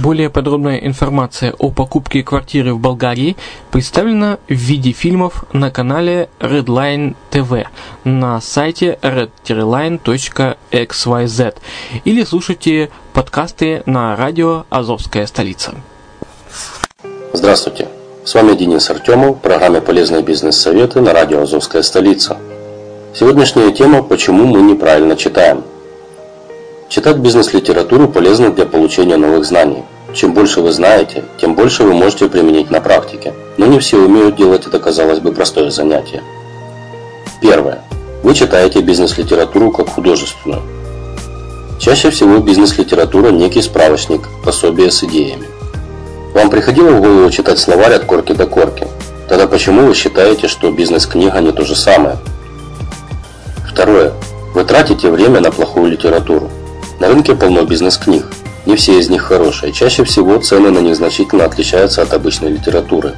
Более подробная информация о покупке квартиры в Болгарии представлена в виде фильмов на канале Redline TV на сайте red-line.xyz или слушайте подкасты на радио «Азовская столица». Здравствуйте, с вами Денис Артемов в программе «Полезные бизнес-советы» на радио «Азовская столица». Сегодняшняя тема «Почему мы неправильно читаем». Читать бизнес-литературу полезно для получения новых знаний. Чем больше вы знаете, тем больше вы можете применить на практике. Но не все умеют делать это, казалось бы, простое занятие. Первое. Вы читаете бизнес-литературу как художественную. Чаще всего бизнес-литература – некий справочник, пособие с идеями. Вам приходило в голову читать словарь от корки до корки? Тогда почему вы считаете, что бизнес-книга не то же самое? Второе. Вы тратите время на плохую литературу. На рынке полно бизнес-книг. Не все из них хорошие. Чаще всего цены на них значительно отличаются от обычной литературы.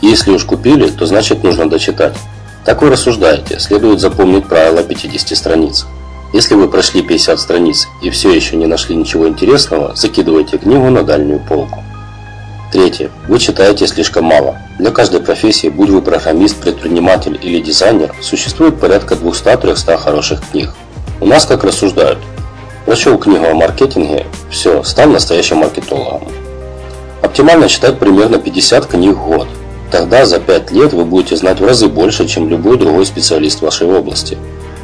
Если уж купили, то значит нужно дочитать. Так вы рассуждаете, следует запомнить правило 50 страниц. Если вы прошли 50 страниц и все еще не нашли ничего интересного, закидывайте книгу на дальнюю полку. Третье. Вы читаете слишком мало. Для каждой профессии, будь вы программист, предприниматель или дизайнер, существует порядка 200-300 хороших книг. У нас как рассуждают, Прочел книгу о маркетинге, все, стал настоящим маркетологом. Оптимально читать примерно 50 книг в год. Тогда за 5 лет вы будете знать в разы больше, чем любой другой специалист вашей области.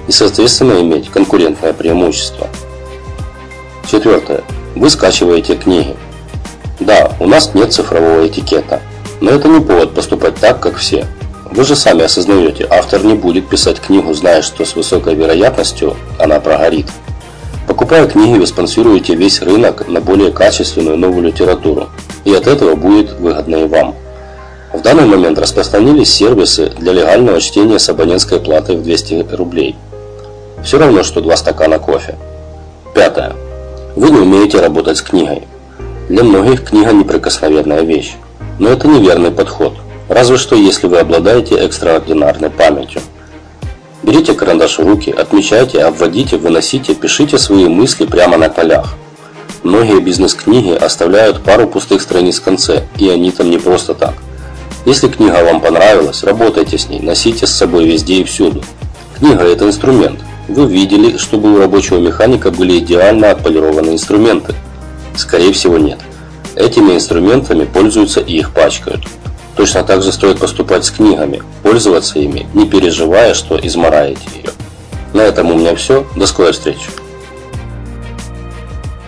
И, соответственно, иметь конкурентное преимущество. Четвертое. Вы скачиваете книги. Да, у нас нет цифрового этикета. Но это не повод поступать так, как все. Вы же сами осознаете, автор не будет писать книгу, зная, что с высокой вероятностью она прогорит. Покупая книги, вы спонсируете весь рынок на более качественную новую литературу, и от этого будет выгодно и вам. В данный момент распространились сервисы для легального чтения с абонентской платой в 200 рублей. Все равно, что два стакана кофе. Пятое. Вы не умеете работать с книгой. Для многих книга неприкосновенная вещь. Но это неверный подход. Разве что если вы обладаете экстраординарной памятью. Берите карандаш в руки, отмечайте, обводите, выносите, пишите свои мысли прямо на полях. Многие бизнес-книги оставляют пару пустых страниц в конце, и они там не просто так. Если книга вам понравилась, работайте с ней, носите с собой везде и всюду. Книга – это инструмент. Вы видели, чтобы у рабочего механика были идеально отполированные инструменты? Скорее всего нет. Этими инструментами пользуются и их пачкают. Точно так же стоит поступать с книгами, пользоваться ими, не переживая, что измораете ее. На этом у меня все. До скорой встречи.